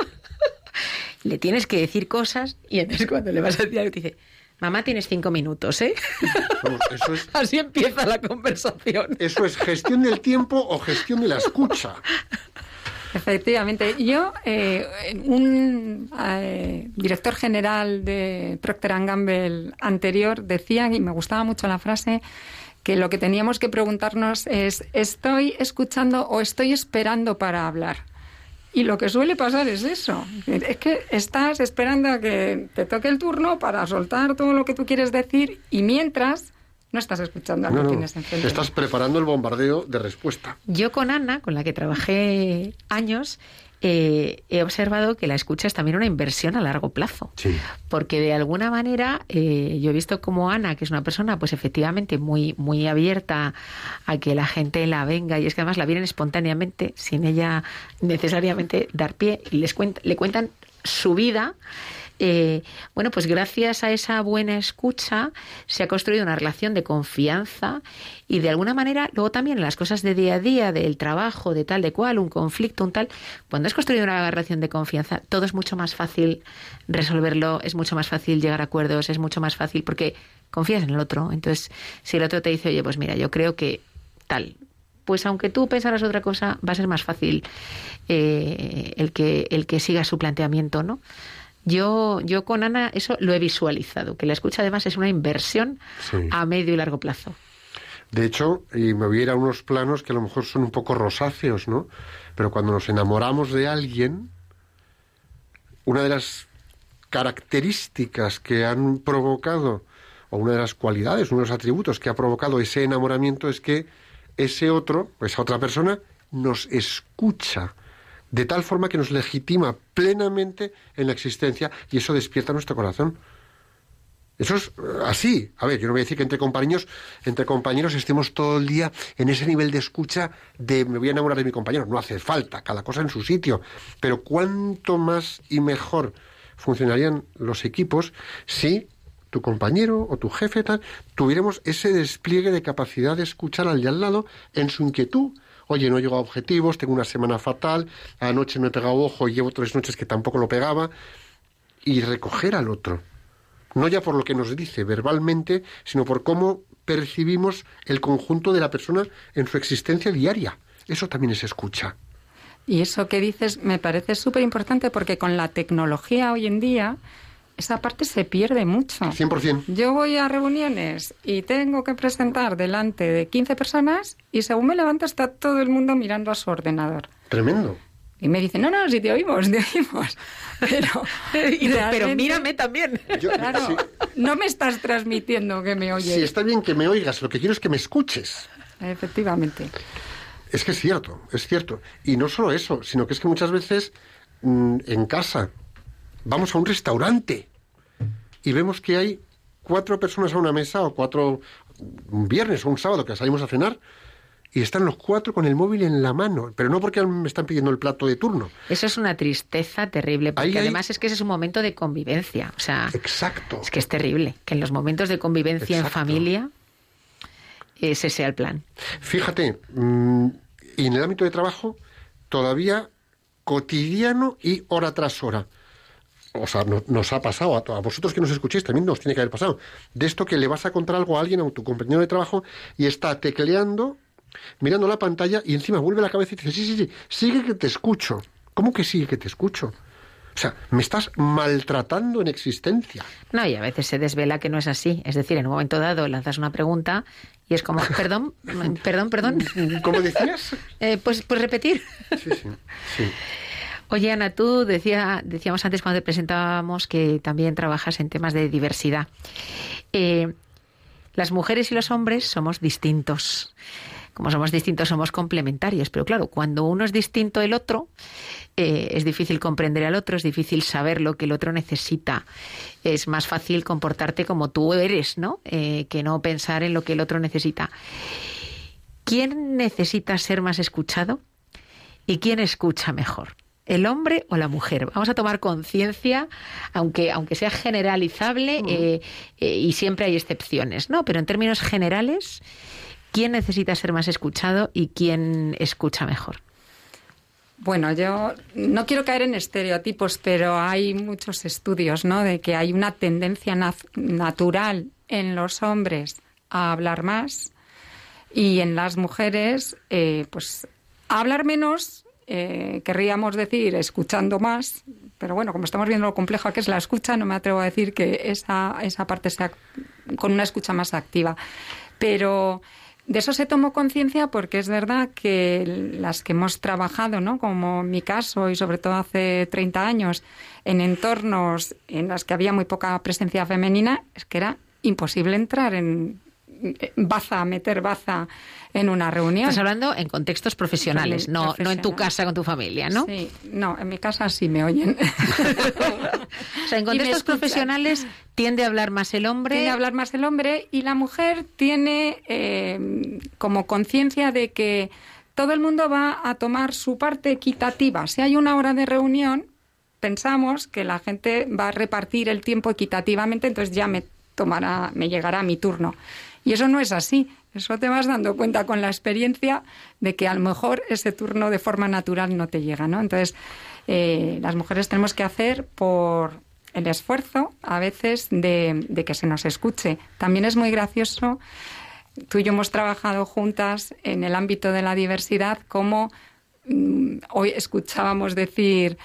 le tienes que decir cosas y entonces cuando le vas a decir algo te dice, mamá tienes cinco minutos, ¿eh? Vamos, eso es, Así empieza la conversación. eso es gestión del tiempo o gestión de la escucha. Efectivamente. Yo, eh, un eh, director general de Procter Gamble anterior decía, y me gustaba mucho la frase, que lo que teníamos que preguntarnos es, ¿estoy escuchando o estoy esperando para hablar? Y lo que suele pasar es eso. Es que estás esperando a que te toque el turno para soltar todo lo que tú quieres decir y mientras no estás escuchando al No, que no, tienes enfrente. estás preparando el bombardeo de respuesta. Yo con Ana, con la que trabajé años, eh, he observado que la escucha es también una inversión a largo plazo. Sí. Porque de alguna manera eh, yo he visto como Ana, que es una persona pues efectivamente muy, muy abierta a que la gente la venga y es que además la vienen espontáneamente, sin ella necesariamente dar pie, y les cuenta, le cuentan su vida. Eh, bueno, pues gracias a esa buena escucha se ha construido una relación de confianza y de alguna manera luego también en las cosas de día a día, del trabajo, de tal, de cual, un conflicto, un tal, cuando has construido una relación de confianza, todo es mucho más fácil resolverlo, es mucho más fácil llegar a acuerdos, es mucho más fácil porque confías en el otro. Entonces, si el otro te dice, oye, pues mira, yo creo que tal, pues aunque tú pensaras otra cosa, va a ser más fácil eh, el, que, el que siga su planteamiento, ¿no? Yo, yo con Ana eso lo he visualizado, que la escucha además es una inversión Sí. a medio y largo plazo. De hecho, y me voy a ir a unos planos que a lo mejor son un poco rosáceos, ¿no? Pero cuando nos enamoramos de alguien, una de las características que han provocado, o una de las cualidades, uno de los atributos que ha provocado ese enamoramiento es que ese otro, esa otra persona, nos escucha de tal forma que nos legitima plenamente en la existencia y eso despierta nuestro corazón. Eso es eh, así. A ver, yo no voy a decir que entre compañeros, entre compañeros estemos todo el día en ese nivel de escucha de me voy a enamorar de mi compañero. No hace falta, cada cosa en su sitio. Pero cuánto más y mejor funcionarían los equipos si tu compañero o tu jefe tal, tuviéramos ese despliegue de capacidad de escuchar al de al lado en su inquietud. Oye, no llego a objetivos, tengo una semana fatal, anoche no he pegado ojo y llevo tres noches que tampoco lo pegaba. Y recoger al otro no ya por lo que nos dice verbalmente, sino por cómo percibimos el conjunto de la persona en su existencia diaria. Eso también es escucha. Y eso que dices me parece súper importante porque con la tecnología hoy en día esa parte se pierde mucho. 100%. Yo voy a reuniones y tengo que presentar delante de 15 personas y según me levanto está todo el mundo mirando a su ordenador. Tremendo. Y me dicen, no, no, si te oímos, te oímos. Pero, Y tú, pero mírame también. Yo- Claro, sí, no me estás transmitiendo que me oyes. sí, está bien que me oigas, lo que quiero es que me escuches. Efectivamente. Es que es cierto, es cierto. Y no solo eso, sino que es que muchas veces mm, en casa vamos a un restaurante y vemos que hay cuatro personas a una mesa o cuatro un viernes o un sábado que salimos a cenar y están los cuatro con el móvil en la mano, pero no porque me están pidiendo el plato de turno. Eso es una tristeza terrible, porque Ahí además es que ese es un momento de convivencia. O sea, Exacto. es que es terrible que en los momentos de convivencia en familia ese sea el plan. Fíjate, mm, y en el ámbito de trabajo, todavía cotidiano y hora tras hora. O sea, no- nos ha pasado, a, a vosotros que nos escuchéis también nos tiene que haber pasado. De esto que le vas a contar algo a alguien, a tu compañero de trabajo, y está tecleando, mirando la pantalla, y encima vuelve la cabeza y dice, sí, sí, sí, sigue que te escucho. ¿Cómo que sigue que te escucho? O sea, me estás maltratando en existencia. No, y a veces se desvela que no es así. Es decir, en un momento dado lanzas una pregunta y es como, perdón, perdón, perdón. ¿Cómo decías? Eh, pues, pues repetir. Sí, sí, sí. Oye, Ana, tú decía, decíamos antes cuando te presentábamos que también trabajas en temas de diversidad. Eh, las mujeres y los hombres somos distintos. Como somos distintos, somos complementarios. Pero claro, cuando uno es distinto del otro, eh, es difícil comprender al otro, es difícil saber lo que el otro necesita. Es más fácil comportarte como tú eres, ¿no? Eh, que no pensar en lo que el otro necesita. ¿Quién necesita ser más escuchado y quién escucha mejor? ¿El hombre o la mujer? Vamos a tomar conciencia, aunque, aunque sea generalizable eh, eh, y siempre hay excepciones, ¿no? Pero en términos generales, ¿quién necesita ser más escuchado y quién escucha mejor? Bueno, yo no quiero caer en estereotipos, pero hay muchos estudios, ¿no? De que hay una tendencia natural en los hombres a hablar más y en las mujeres, eh, pues, a hablar menos, eh, querríamos decir escuchando más, pero bueno, como estamos viendo lo complejo que es la escucha, no me atrevo a decir que esa, esa parte sea con una escucha más activa. Pero de eso se tomó conciencia porque es verdad que las que hemos trabajado, ¿no? como mi caso y sobre todo hace 30 años, en entornos en los que había muy poca presencia femenina, es que era imposible entrar en en baza, meter baza en una reunión. Estás hablando en contextos profesionales, no, no en tu casa con tu familia, ¿no? Sí, no, en mi casa sí me oyen. O sea, en contextos profesionales tiende a hablar más el hombre. Tiene que hablar más el hombre y la mujer tiene eh, como conciencia de que todo el mundo va a tomar su parte equitativa. Si hay una hora de reunión, pensamos que la gente va a repartir el tiempo equitativamente, entonces ya me tomará, me llegará mi turno. Y eso no es así. Eso te vas dando cuenta con la experiencia de que a lo mejor ese turno de forma natural no te llega, ¿no? Entonces, eh, las mujeres tenemos que hacer por el esfuerzo a veces de, que se nos escuche. También es muy gracioso, tú y yo hemos trabajado juntas en el ámbito de la diversidad, como mm, hoy escuchábamos decir,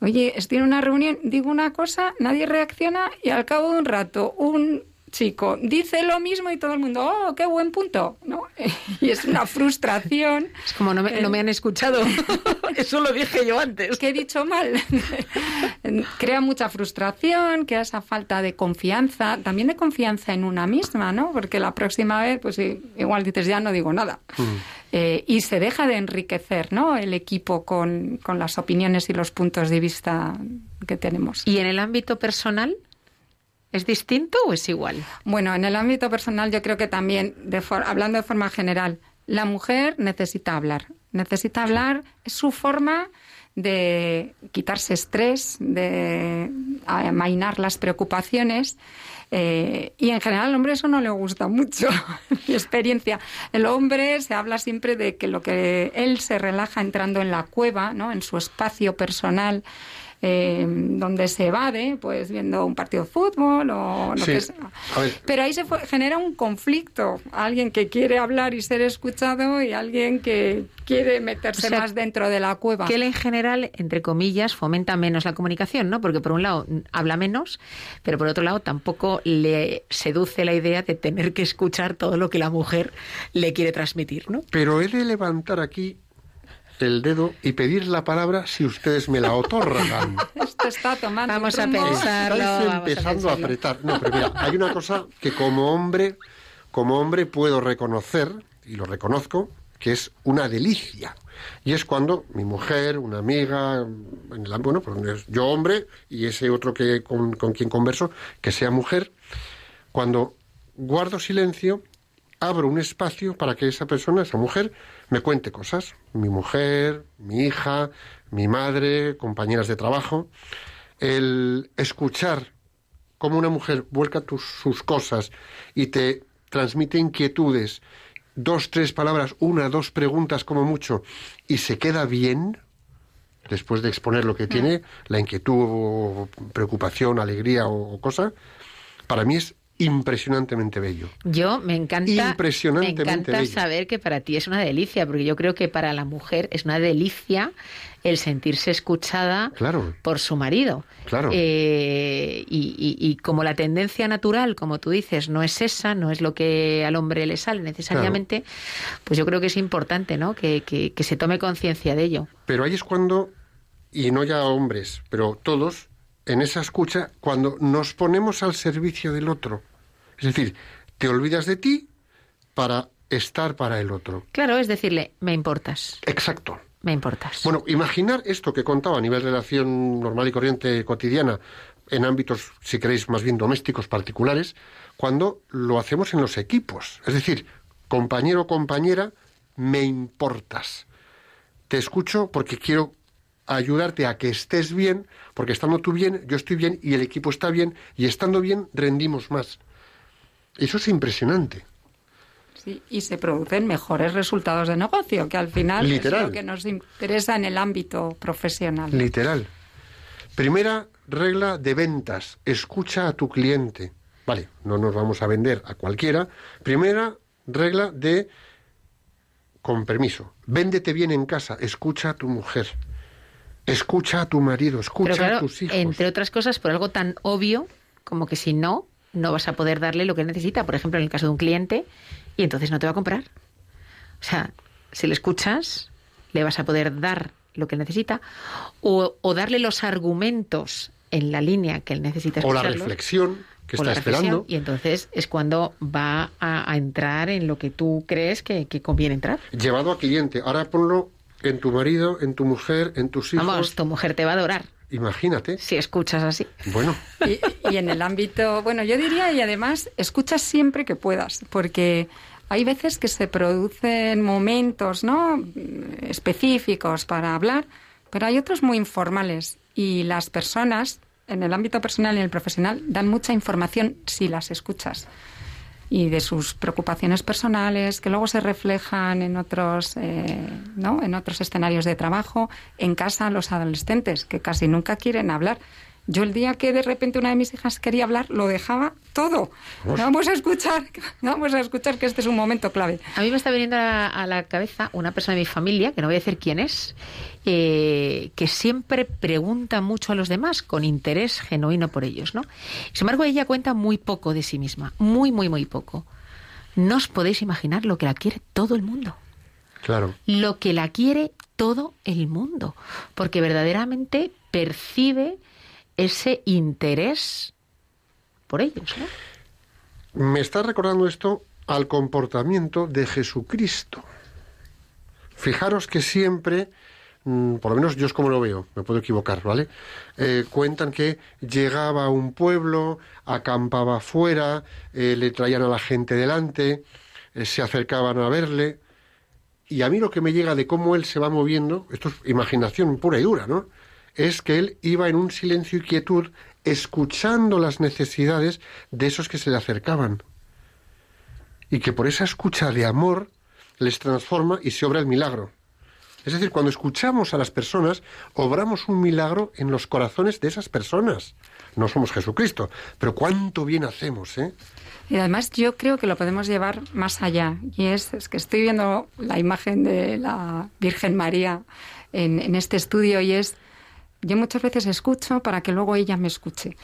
oye, estoy en una reunión, digo una cosa, nadie reacciona y al cabo de un rato un chico dice lo mismo y todo el mundo, oh, qué buen punto, ¿no? Y es una frustración. Es como no me, no me han escuchado. Eso lo dije yo antes. que he dicho mal. Crea mucha frustración, crea esa falta de confianza, también de confianza en una misma, ¿no? Porque la próxima vez, pues igual dices, ya no digo nada. Eh, y se deja de enriquecer, ¿no? El equipo con, con las opiniones y los puntos de vista que tenemos. ¿Y en el ámbito personal? ¿Es distinto o es igual? Bueno, en el ámbito personal yo creo que también, de for- hablando de forma general, la mujer necesita hablar. Necesita hablar, es su forma de quitarse estrés, de amainar las preocupaciones. eh, y en general al hombre eso no le gusta mucho, mi experiencia. El hombre se habla siempre de que lo que él se relaja entrando en la cueva, ¿no? en su espacio personal, eh, donde se evade, pues viendo un partido de fútbol o lo Sí. que sea. Pero ahí se fue- genera un conflicto. Alguien que quiere hablar y ser escuchado y alguien que quiere meterse O sea, más dentro de la cueva. Que él en general, entre comillas, fomenta menos la comunicación, ¿no? Porque por un lado habla menos, pero por otro lado tampoco le seduce la idea de tener que escuchar todo lo que la mujer le quiere transmitir, ¿no? Pero he de levantar aquí el dedo y pedir la palabra si ustedes me la otorgan. Esto está tomando Vamos a. Pensarlo, Estáis a empezando a, apretar. No, pero mira, hay una cosa que como hombre, como hombre puedo reconocer, y lo reconozco, que es una delicia. Y es cuando mi mujer, una amiga, en el, bueno, pues es yo hombre y ese otro que con, con quien converso, que sea mujer, cuando guardo silencio, abro un espacio para que esa persona, esa mujer, me cuente cosas. Mi mujer, mi hija, mi madre, compañeras de trabajo. El escuchar cómo una mujer vuelca tus, sus cosas y te transmite inquietudes, dos, tres palabras, una, dos preguntas como mucho, y se queda bien, después de exponer lo que tiene, la inquietud, o preocupación, alegría o, o cosa, para mí es impresionantemente bello. Yo me encanta, me Impresionantemente encanta bello. saber que para ti es una delicia, porque yo creo que para la mujer es una delicia el sentirse escuchada Claro. por su marido. Claro. Eh, y, y- y como la tendencia natural, como tú dices, no es esa, no es lo que al hombre le sale necesariamente, pues yo creo que es importante, ¿no? Que, que- que se tome conciencia de ello. Pero ahí es cuando y no ya hombres, pero todos, en esa escucha, cuando nos ponemos al servicio del otro. Es decir, te olvidas de ti para estar para el otro. Claro, es decirle, me importas, Exacto. me importas. Bueno, imaginar esto que contaba a nivel de relación normal y corriente cotidiana, en ámbitos, si queréis, más bien domésticos particulares, cuando lo hacemos en los equipos. Es decir, compañero o compañera, me importas. Te escucho porque quiero ayudarte a que estés bien, porque estando tú bien, yo estoy bien y el equipo está bien, y estando bien, rendimos más. Eso es impresionante. Sí, y se producen mejores resultados de negocio, que al final Literal. es lo que nos interesa en el ámbito profesional. Literal. Primera regla de ventas, escucha a tu cliente. Vale, no nos vamos a vender a cualquiera. Primera regla de, con permiso, véndete bien en casa, escucha a tu mujer, escucha a tu marido, escucha Pero claro, a tus hijos. entre otras cosas, por algo tan obvio como que si no, no vas a poder darle lo que necesita. Por ejemplo, en el caso de un cliente, y entonces no te va a comprar. O sea, si le escuchas, le vas a poder dar lo que necesita o, o darle los argumentos en la línea que él necesita o la reflexión que está esperando. Y entonces es cuando va a, a entrar en lo que tú crees que, que conviene entrar. Llevado a cliente. Ahora ponlo en tu marido, en tu mujer, en tus hijos. Vamos, tu mujer te va a adorar Imagínate. si escuchas así. Bueno, Y, y en el ámbito, bueno, yo diría, y además, escucha siempre que puedas, porque hay veces que se producen momentos, ¿no? específicos para hablar, pero hay otros muy informales y las personas en el ámbito personal y en el profesional dan mucha información si las escuchas y de sus preocupaciones personales que luego se reflejan en otros eh, ¿no? en otros escenarios de trabajo en casa los adolescentes que casi nunca quieren hablar yo el día que de repente una de mis hijas quería hablar lo dejaba todo vamos a escuchar vamos a escuchar que este es un momento clave A mí me está viniendo a, a la cabeza una persona de mi familia, que no voy a decir quién es, eh, que siempre pregunta mucho a los demás con interés genuino por ellos, ¿no? Sin embargo, ella cuenta muy poco de sí misma, muy, muy, muy poco. No os podéis imaginar lo que la quiere todo el mundo. claro. Lo que la quiere todo el mundo. Porque verdaderamente percibe ese interés por ellos, ¿no? Me está recordando esto al comportamiento de Jesucristo. Fijaros que siempre, mm, por lo menos yo es como lo veo, me puedo equivocar, ¿vale? Eh, cuentan que llegaba a un pueblo, acampaba fuera, eh, le traían a la gente delante, eh, se acercaban a verle. Y a mí lo que me llega de cómo él se va moviendo, esto es imaginación pura y dura, ¿no? Es que él iba en un silencio y quietud, escuchando las necesidades de esos que se le acercaban. Y que por esa escucha de amor les transforma y se obra el milagro. Es decir, cuando escuchamos a las personas, obramos un milagro en los corazones de esas personas. No somos Jesucristo, pero cuánto bien hacemos, ¿eh? Y además yo creo que lo podemos llevar más allá. Y es, que estoy viendo la imagen de la Virgen María en este estudio y es, yo muchas veces escucho para que luego ella me escuche.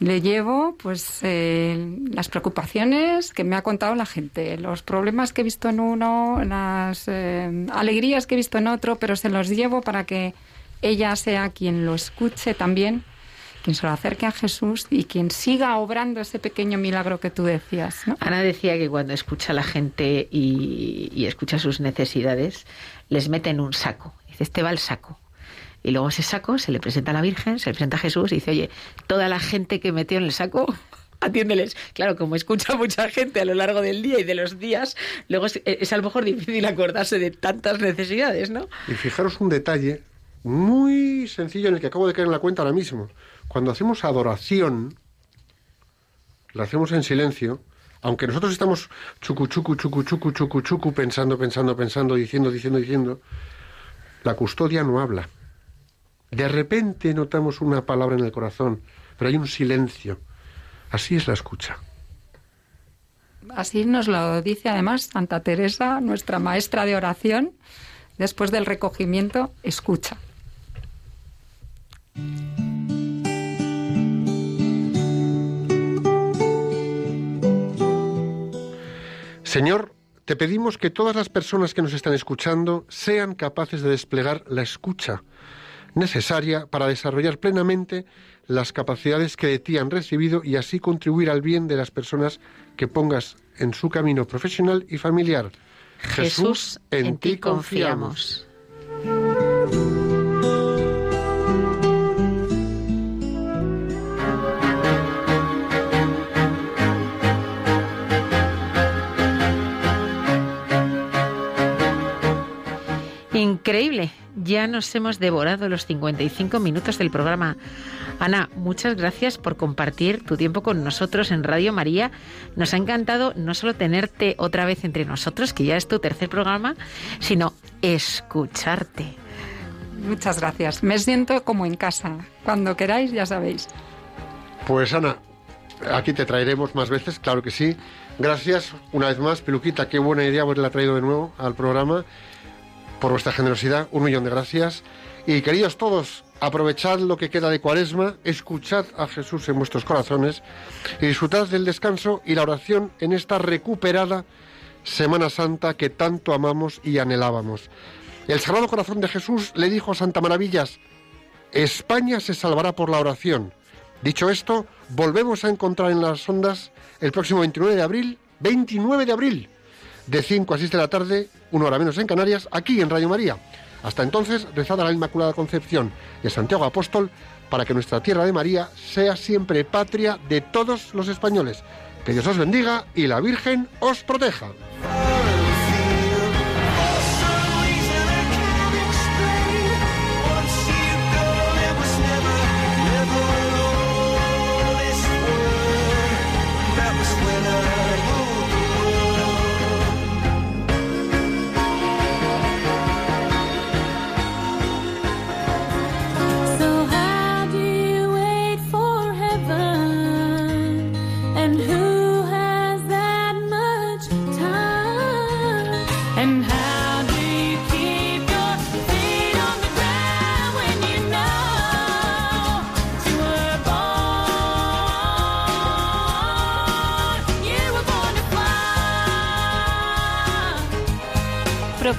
Le llevo pues eh, las preocupaciones que me ha contado la gente, los problemas que he visto en uno, las eh, alegrías que he visto en otro, pero se los llevo para que ella sea quien lo escuche también, quien se lo acerque a Jesús y quien siga obrando ese pequeño milagro que tú decías. ¿no? Ana decía que cuando escucha a la gente y, y escucha sus necesidades, les mete en un saco. Dice, este va el saco. Y luego ese saco se le presenta a la Virgen, se le presenta a Jesús y dice, oye, toda la gente que metió en el saco, atiéndeles. Claro, como escucha mucha gente a lo largo del día y de los días, luego es, es a lo mejor difícil acordarse de tantas necesidades, ¿no? Y fijaros un detalle muy sencillo en el que acabo de caer en la cuenta ahora mismo. Cuando hacemos adoración, la hacemos en silencio, aunque nosotros estamos chucu, chucu, chucu, chucu, chucu, chucu, pensando, pensando, pensando, diciendo, diciendo, diciendo, la custodia no habla. De repente notamos una palabra en el corazón, pero hay un silencio. Así es la escucha. Así nos lo dice además Santa Teresa, nuestra maestra de oración, después del recogimiento, escucha. Señor, te pedimos que todas las personas que nos están escuchando sean capaces de desplegar la escucha, necesaria para desarrollar plenamente las capacidades que de ti han recibido y así contribuir al bien de las personas que pongas en su camino profesional y familiar. Jesús, en ti confiamos. Increíble, ya nos hemos devorado los 55 minutos del programa. Ana, muchas gracias por compartir tu tiempo con nosotros en Radio María. Nos ha encantado no solo tenerte otra vez entre nosotros, que ya es tu tercer programa, sino escucharte. Muchas gracias. Me siento como en casa. Cuando queráis, ya sabéis. Pues Ana, aquí te traeremos más veces, claro que sí. Gracias una vez más, Peluquita, qué buena idea haberla traído de nuevo al programa. Por vuestra generosidad, un millón de gracias. Y queridos todos, aprovechad lo que queda de cuaresma, escuchad a Jesús en vuestros corazones y disfrutad del descanso y la oración en esta recuperada Semana Santa que tanto amamos y anhelábamos. El Sagrado Corazón de Jesús le dijo a Santa Maravillas, España se salvará por la oración. Dicho esto, volvemos a encontrar en las ondas el próximo 29 de abril, 29 de abril, de 5 a 6 de la tarde, una hora menos en Canarias, aquí en Radio María. Hasta entonces, rezad a la Inmaculada Concepción y a Santiago Apóstol para que nuestra tierra de María sea siempre patria de todos los españoles. Que Dios os bendiga y la Virgen os proteja.